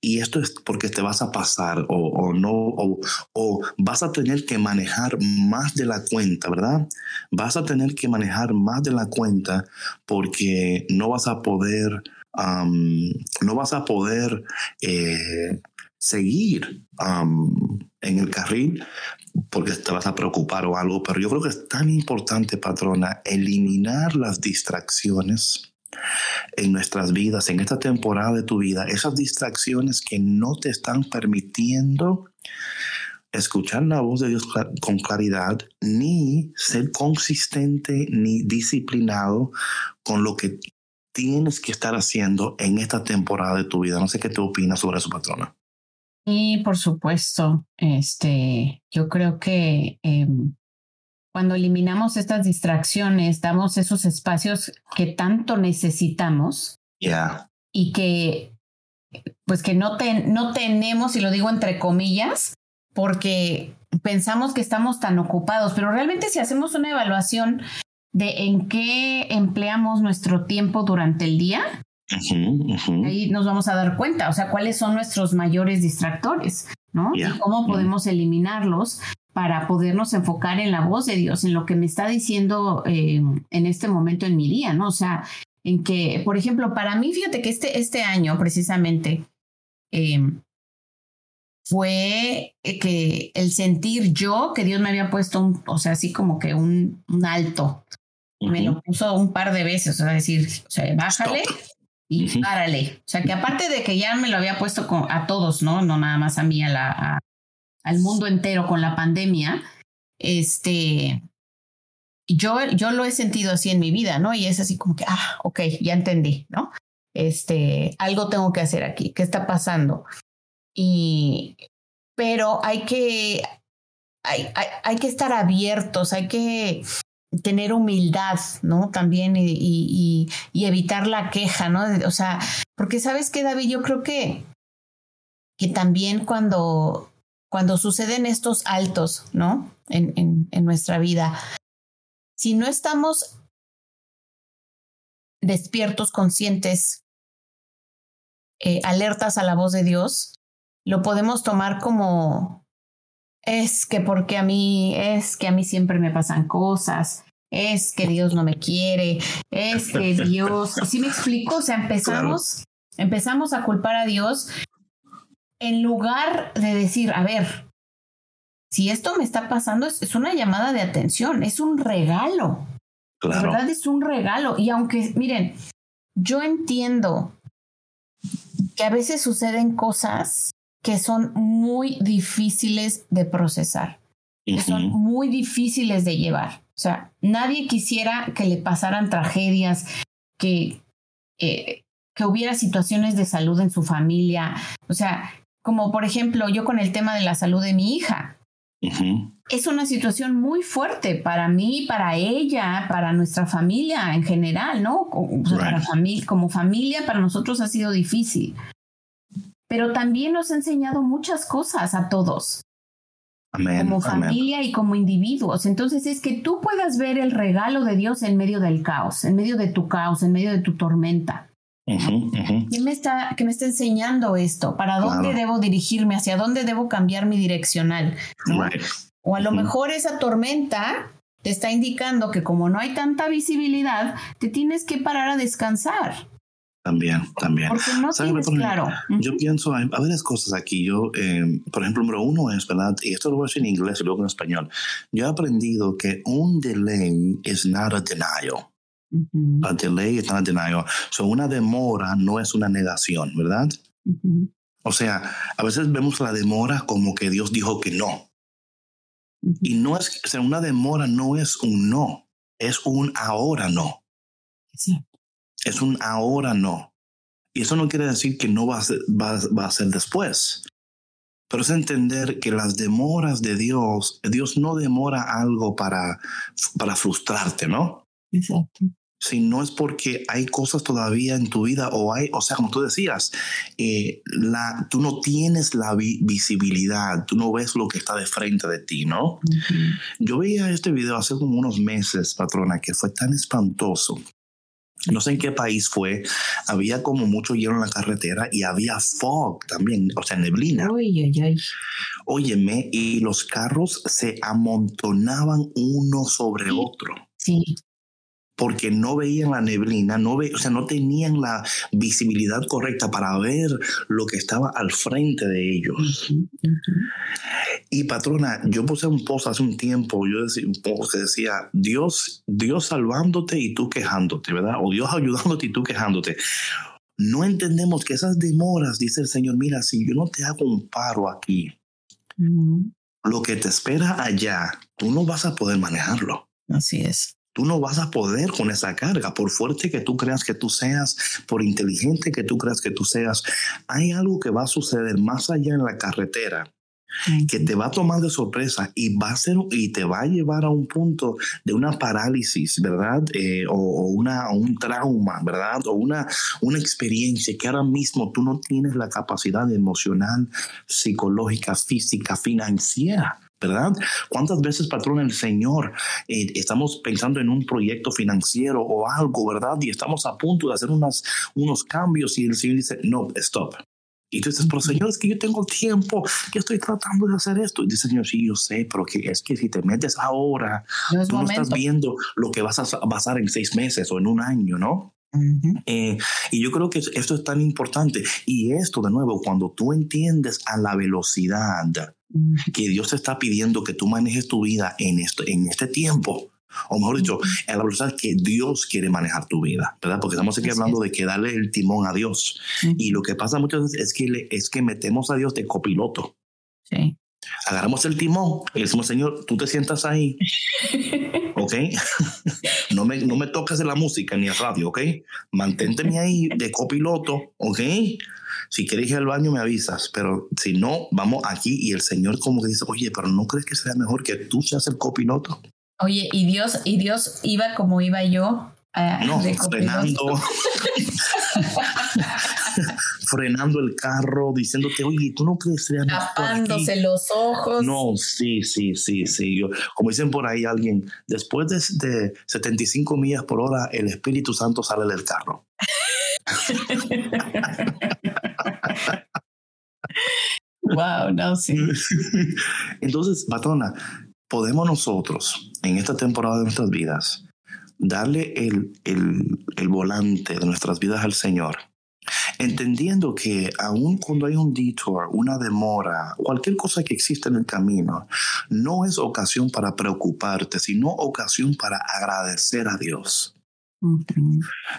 y esto es porque te vas a pasar o, no, o, vas a tener que manejar más de la cuenta, ¿verdad? Vas a tener que manejar más de la cuenta porque no vas a poder, no vas a poder eh, seguir en el carril porque te vas a preocupar o algo, pero yo creo que es tan importante, patrona, eliminar las distracciones en nuestras vidas, en esta temporada de tu vida, esas distracciones que no te están permitiendo escuchar la voz de Dios con claridad, ni ser consistente ni disciplinado con lo que tienes que estar haciendo en esta temporada de tu vida. No sé qué te opinas sobre eso, patrona. Y por supuesto, este, yo creo que em, cuando eliminamos estas distracciones, damos esos espacios que tanto necesitamos y que pues que no, no tenemos, y lo digo entre comillas, porque pensamos que estamos tan ocupados, pero realmente si hacemos una evaluación de en qué empleamos nuestro tiempo durante el día, ahí nos vamos a dar cuenta, o sea, cuáles son nuestros mayores distractores, ¿no? Y cómo podemos eliminarlos para podernos enfocar en la voz de Dios, en lo que me está diciendo eh, en este momento en mi día, ¿no? O sea, en que, por ejemplo, para mí, fíjate que este, este año precisamente em, fue que el sentir yo que Dios me había puesto, un, o sea, así como que un, un alto. Me lo puso un par de veces, o sea, decir, o sea, bájale y párale. O sea, que aparte de que ya me lo había puesto con, a todos, ¿no? No nada más a mí, a la, al mundo entero con la pandemia, este, yo, yo lo he sentido así en mi vida, ¿no? Y es así como que, ah, ok, ya entendí, ¿no? Este, algo tengo que hacer aquí, ¿qué está pasando? Y, pero hay que, hay, hay, hay que estar abiertos, hay que tener humildad, ¿no? También y, y, y, evitar la queja, ¿no? O sea, porque sabes que, David, yo creo que, que también cuando cuando suceden estos altos, ¿no? En, en, nuestra vida, si no estamos despiertos, conscientes, eh, alertas a la voz de Dios, lo podemos tomar como es que porque a mí, es que a mí siempre me pasan cosas, es que Dios no me quiere, es que Dios, ¿sí me explico? O sea, empezamos, empezamos a culpar a Dios en lugar de decir, a ver, si esto me está pasando, es, una llamada de atención, es un regalo. La verdad es un regalo. Y aunque, miren, yo entiendo que a veces suceden cosas que son muy difíciles de procesar, que son muy difíciles de llevar. O sea, nadie quisiera que le pasaran tragedias, que, eh, que hubiera situaciones de salud en su familia. O sea, como por ejemplo yo con el tema de la salud de mi hija. Es una situación muy fuerte para mí, para ella, para nuestra familia en general, ¿no? como familia, para nosotros ha sido difícil. Pero también nos ha enseñado muchas cosas a todos. como familia y como individuos. Entonces es que tú puedas ver el regalo de Dios en medio del caos, en medio de tu caos, en medio de tu tormenta. ¿Quién me está, que me está enseñando esto? ¿Para dónde debo dirigirme? ¿Hacia dónde debo cambiar mi direccional? O a lo mejor esa tormenta te está indicando que como no hay tanta visibilidad, te tienes que parar a descansar. También, también. Porque no tienes claro. Yo pienso, hay, varias cosas aquí. Yo, eh, por ejemplo, número uno es, ¿verdad? Y esto lo voy a decir en inglés y luego en español. Yo he aprendido que un delay is not a denial. A delay is not a denial. So, una demora no es una negación, ¿verdad? O sea, a veces vemos la demora como que Dios dijo que no. Y no es, o sea, una demora no es un no, es un ahora no. Es un ahora no. Y eso no quiere decir que no va a ser, va, va a ser después. Pero es entender que las demoras de Dios, Dios no demora algo para, para frustrarte, ¿no? Exacto. Si no es porque hay cosas todavía en tu vida o hay, o sea, como tú decías, eh, la, tú no tienes la visibilidad, tú no ves lo que está de frente de ti, ¿no? Yo veía este video hace como unos meses, patrona, que fue tan espantoso. No sé en qué país fue, había como mucho hielo en la carretera y había fog también, o sea, neblina. Oye, oye. Óyeme, y los carros se amontonaban uno sobre otro. Sí porque no veían la neblina, no ve, o sea, no tenían la visibilidad correcta para ver lo que estaba al frente de ellos. Y patrona, yo puse un post hace un tiempo, yo decía un post que decía, Dios, Dios salvándote y tú quejándote, ¿verdad? O Dios ayudándote y tú quejándote. No entendemos que esas demoras, dice el Señor, mira, si yo no te hago un paro aquí, lo que te espera allá, tú no vas a poder manejarlo. Así es. Tú no vas a poder con esa carga, por fuerte que tú creas que tú seas, por inteligente que tú creas que tú seas. Hay algo que va a suceder más allá en la carretera que te va a tomar de sorpresa y va a ser y te va a llevar a un punto de una parálisis, ¿verdad? Eh, o, una, un trauma, ¿verdad? O una, una experiencia que ahora mismo tú no tienes la capacidad emocional, psicológica, física, financiera ¿verdad? ¿Cuántas veces, patrón, el Señor, eh, estamos pensando en un proyecto financiero o algo, ¿verdad? Y estamos a punto de hacer unas, unos cambios y el Señor dice, no, stop. Y tú dices, pero Señor, es que yo tengo tiempo, que estoy tratando de hacer esto. Y dice, Señor, sí, yo sé, pero que es que si te metes ahora, tú no estás viendo lo que vas a pasar en seis meses o en un año, ¿no? Eh, y yo creo que esto es tan importante. Y esto, de nuevo, cuando tú entiendes a la velocidad que Dios te está pidiendo que tú manejes tu vida en, esto, en este tiempo, o mejor dicho, a la velocidad que Dios quiere manejar tu vida, ¿verdad? Porque estamos aquí hablando de que darle el timón a Dios. Y lo que pasa muchas veces es que, es que metemos a Dios de copiloto. Sí. Agarramos el timón y decimos, Señor, tú te sientas ahí, ¿ok? no, me, no me toques de la música ni el radio, ¿ok? Manténteme ahí de copiloto, ¿ok? Si quieres ir al baño me avisas, pero si no, vamos aquí y el Señor como que dice, oye, pero ¿no crees que sea mejor que tú seas el copiloto? Oye, y Dios, y Dios iba como iba yo. no, frenando, frenando el carro, diciéndote, oye, tú no crees que tapándose los ojos. No, sí, sí, sí, sí. Yo, como dicen por ahí alguien, después de, de 75 millas por hora, el Espíritu Santo sale del carro. wow, no, sí. Entonces, patrona, podemos nosotros, en esta temporada de nuestras vidas, darle el, el, el volante de nuestras vidas al Señor entendiendo que aun cuando hay un detour, una demora, cualquier cosa que exista en el camino, no es ocasión para preocuparte, sino ocasión para agradecer a Dios.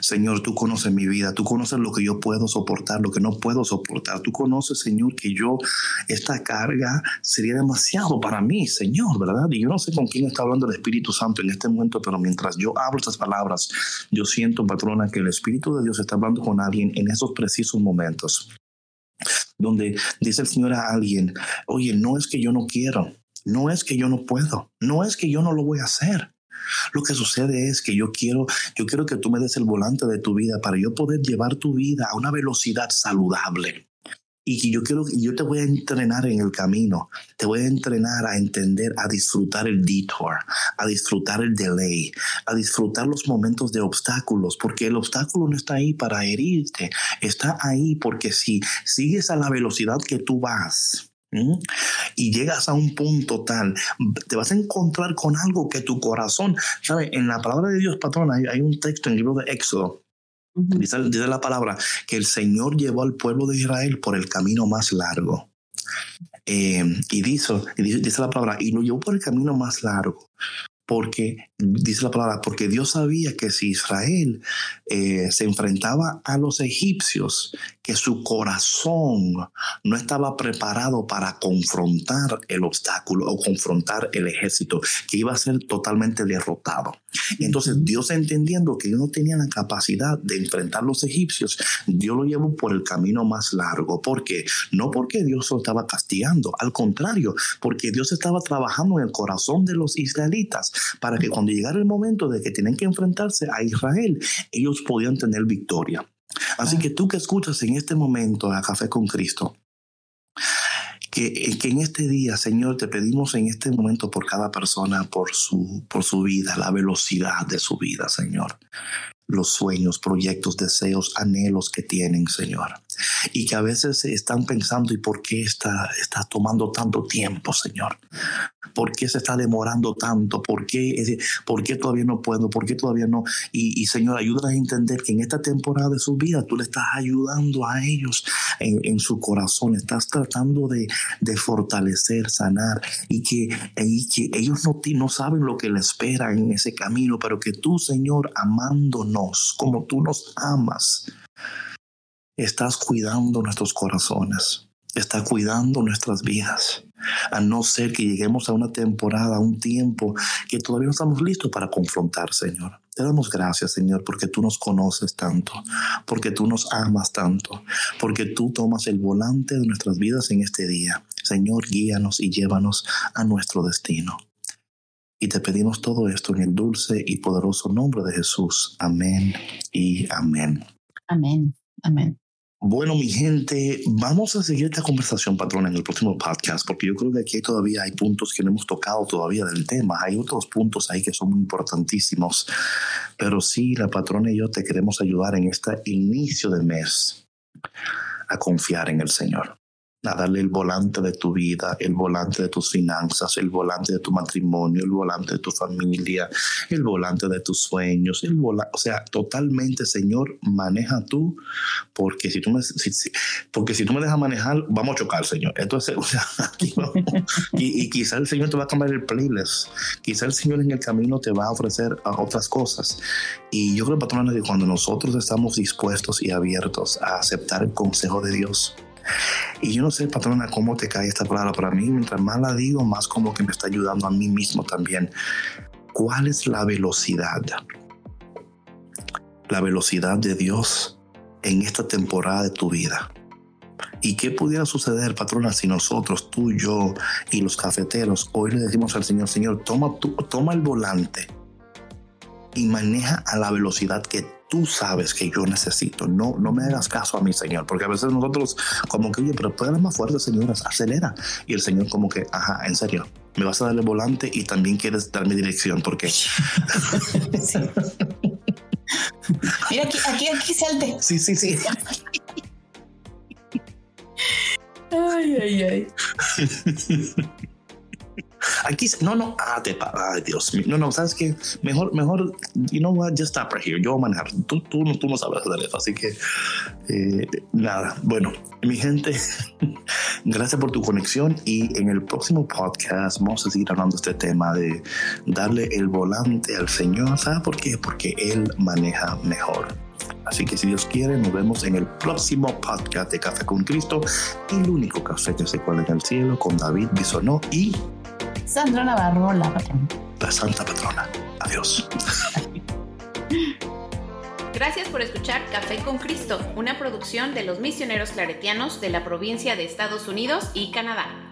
Señor, tú conoces mi vida, tú conoces lo que yo puedo soportar, lo que no puedo soportar. Tú conoces, Señor, que yo, esta carga sería demasiado para mí, Señor, ¿verdad? Y yo no sé con quién está hablando el Espíritu Santo en este momento, pero mientras yo hablo estas palabras, yo siento, patrona, que el Espíritu de Dios está hablando con alguien en esos precisos momentos. Donde dice el Señor a alguien, oye, no es que yo no quiero, no es que yo no puedo, no es que yo no lo voy a hacer. Lo que sucede es que yo quiero, yo quiero que tú me des el volante de tu vida para yo poder llevar tu vida a una velocidad saludable. Y yo quiero, yo te voy a entrenar en el camino, te voy a entrenar a entender, a disfrutar el detour, a disfrutar el delay, a disfrutar los momentos de obstáculos, porque el obstáculo no está ahí para herirte, está ahí porque si sigues a la velocidad que tú vas, y llegas a un punto tal, te vas a encontrar con algo que tu corazón, ¿sabes? En la palabra de Dios, patrón, hay, un texto en el libro de Éxodo. dice, la palabra que el Señor llevó al pueblo de Israel por el camino más largo. Eh, y, dice, y dice la palabra, y lo llevó por el camino más largo porque, dice la palabra, porque Dios sabía que si Israel eh, se enfrentaba a los egipcios, que su corazón no estaba preparado para confrontar el obstáculo o confrontar el ejército, que iba a ser totalmente derrotado. Entonces Dios entendiendo que ellos no tenían la capacidad de enfrentar a los egipcios, Dios lo llevó por el camino más largo. ¿Por qué? No porque Dios lo estaba castigando, al contrario, porque Dios estaba trabajando en el corazón de los israelitas para que cuando llegara el momento de que tienen que enfrentarse a Israel, ellos podían tener victoria. Así que tú que escuchas en este momento a Café con Cristo, que, que, en este día, Señor, te pedimos en este momento por cada persona, por su, por su vida, la velocidad de su vida, Señor los sueños, proyectos, deseos, anhelos que tienen, Señor. Y que a veces están pensando, ¿y por qué está, está tomando tanto tiempo, Señor? ¿Por qué se está demorando tanto? ¿Por qué, ¿Por qué todavía no puedo? ¿Por qué todavía no? Y, Señor, ayúdanos a entender que en esta temporada de su vida tú le estás ayudando a ellos en, su corazón. Estás tratando de, fortalecer, sanar y que, que ellos no, no saben lo que les espera en ese camino, pero que tú, Señor, amándonos como tú nos amas, estás cuidando nuestros corazones, estás cuidando nuestras vidas a no ser que lleguemos a una temporada, a un tiempo que todavía no estamos listos para confrontar, Señor. Te damos gracias, Señor, porque tú nos conoces tanto, porque tú nos amas tanto, porque tú tomas el volante de nuestras vidas en este día. Señor, guíanos y llévanos a nuestro destino. Y te pedimos todo esto en el dulce y poderoso nombre de Jesús. Amén y amén. Amén. Amén. Bueno, mi gente, vamos a seguir esta conversación, patrón, en el próximo podcast, porque yo creo que aquí todavía hay puntos que no hemos tocado todavía del tema. Hay otros puntos ahí que son muy importantísimos. Pero sí, la patrona y yo te queremos ayudar en este inicio de mes a confiar en el Señor a darle el volante de tu vida, el volante de tus finanzas, el volante de tu matrimonio, el volante de tu familia, el volante de tus sueños, el volante, o sea, totalmente, Señor, maneja tú, porque si tú me, porque si tú me dejas manejar, vamos a chocar, Señor. Entonces, o sea, y, y quizá el Señor te va a cambiar el playlist, quizá el Señor en el camino te va a ofrecer otras cosas. Y yo creo, patrona, que cuando nosotros estamos dispuestos y abiertos a aceptar el consejo de Dios, y yo no sé, patrona, cómo te cae esta palabra para mí. Mientras más la digo, más como que me está ayudando a mí mismo también. ¿Cuál es la velocidad? La velocidad de Dios en esta temporada de tu vida. ¿Y qué pudiera suceder, patrona, si nosotros, tú, yo y los cafeteros, hoy le decimos al Señor, Señor, toma, toma el volante y maneja a la velocidad que tú sabes que yo necesito. No, no me hagas caso a mi Señor, porque a veces nosotros como que, oye, pero puede más fuerte, Señor, acelera. Y el Señor como que, ajá, en serio, me vas a dar el volante y también quieres darme dirección, porque... Mira, aquí, aquí, aquí salte. Sí, sí, sí. ay, ay, ay. Aquí, no, no, ah, te, Dios no, no, sabes que mejor, mejor, you know what, just stop right here. Yo voy a manejar. Tú, tú, tú no sabes hacer eso, así que eh, nada. Bueno, mi gente, gracias por tu conexión y en el próximo podcast vamos a seguir hablando de este tema de darle el volante al Señor. ¿Sabes por qué? Porque Él maneja mejor. Así que si Dios quiere, nos vemos en el próximo podcast de Café con Cristo, el único café que se cuela en el cielo con David Bisonó y Sandra Navarro, la patrona. La santa patrona. Adiós. Gracias por escuchar Café con Cristo, una producción de los misioneros claretianos de la provincia de Estados Unidos y Canadá.